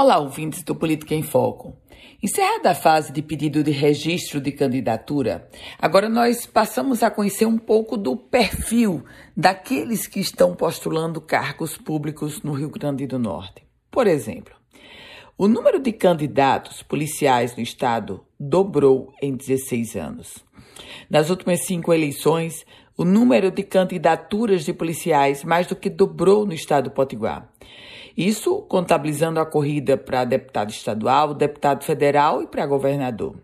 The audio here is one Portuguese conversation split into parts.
Olá, ouvintes do Política em Foco. Encerrada a fase de pedido de registro de candidatura, agora nós passamos a conhecer um pouco do perfil daqueles que estão postulando cargos públicos no Rio Grande do Norte. Por exemplo, o número de candidatos policiais no estado dobrou em 16 anos. Nas últimas cinco eleições, o número de candidaturas de policiais mais do que dobrou no estado do Potiguar. Isso contabilizando a corrida para deputado estadual, deputado federal e para governador.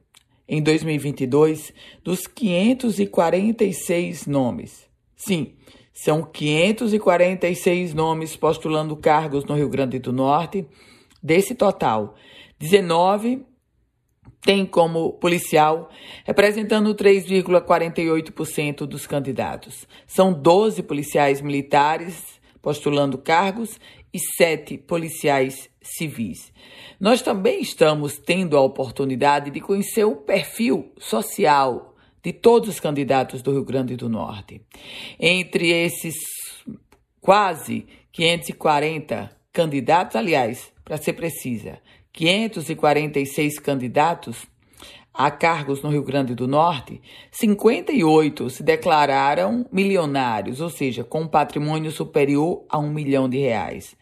Em 2022, dos 546 nomes. Sim, são 546 nomes postulando cargos no Rio Grande do Norte. Desse total, 19 tem como policial, representando 3,48% dos candidatos. São 12 policiais militares postulando cargos e sete policiais civis. Nós também estamos tendo a oportunidade de conhecer o perfil social de todos os candidatos do Rio Grande do Norte. Entre esses quase 540 candidatos, aliás, para ser precisa, 546 candidatos, a cargos no Rio Grande do Norte, 58 se declararam milionários, ou seja, com um patrimônio superior a um milhão de reais.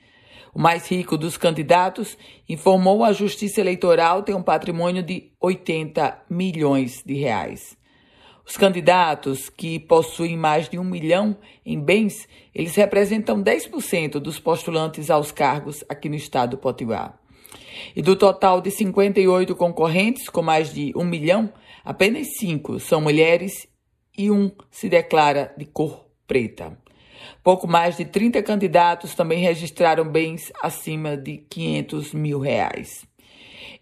O mais rico dos candidatos informou a Justiça Eleitoral ter um patrimônio de 80 milhões de reais. Os candidatos que possuem mais de um milhão em bens, eles representam 10% dos postulantes aos cargos aqui no estado do Potiguar. E do total de 58 concorrentes com mais de um milhão, apenas cinco são mulheres e um se declara de cor preta. Pouco mais de 30 candidatos também registraram bens acima de 500 mil reais.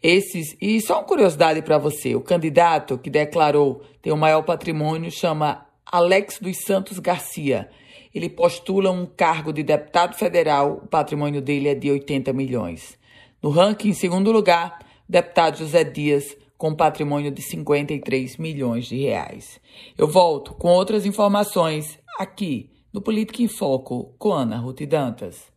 Esses, e só uma curiosidade para você: o candidato que declarou ter o maior patrimônio chama Alex dos Santos Garcia. Ele postula um cargo de deputado federal, o patrimônio dele é de 80 milhões. No ranking, em segundo lugar, o deputado José Dias, com patrimônio de 53 milhões de reais. Eu volto com outras informações aqui no Política em Foco com Ana Ruth Dantas.